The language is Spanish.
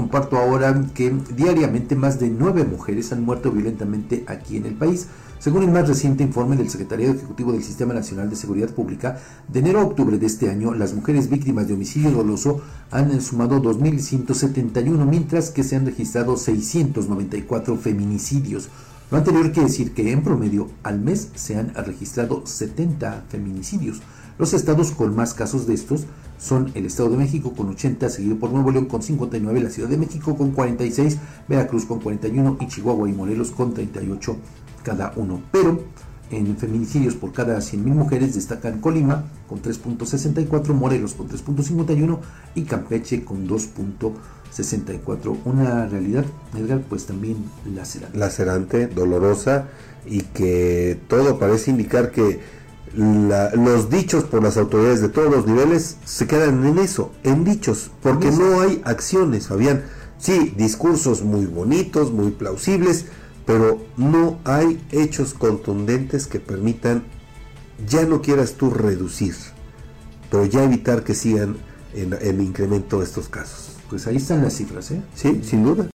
comparto ahora que diariamente más de nueve mujeres han muerto violentamente aquí en el país. Según el más reciente informe del Secretariado Ejecutivo del Sistema Nacional de Seguridad Pública, de enero a octubre de este año, las mujeres víctimas de homicidio doloso han sumado 2.171, mientras que se han registrado 694 feminicidios. Lo anterior quiere decir que en promedio al mes se han registrado 70 feminicidios. Los estados con más casos de estos son el Estado de México con 80, seguido por Nuevo León con 59, la Ciudad de México con 46, Veracruz con 41 y Chihuahua y Morelos con 38 cada uno. Pero en feminicidios por cada 100.000 mujeres destacan Colima con 3.64, Morelos con 3.51 y Campeche con 2.64. Una realidad, Edgar, pues también lacerante. Lacerante, dolorosa y que todo parece indicar que los dichos por las autoridades de todos los niveles se quedan en eso, en dichos, porque no hay acciones, Fabián. Sí, discursos muy bonitos, muy plausibles, pero no hay hechos contundentes que permitan, ya no quieras tú reducir, pero ya evitar que sigan en, en incremento estos casos. Pues ahí están las cifras, ¿eh? Sí, sin duda.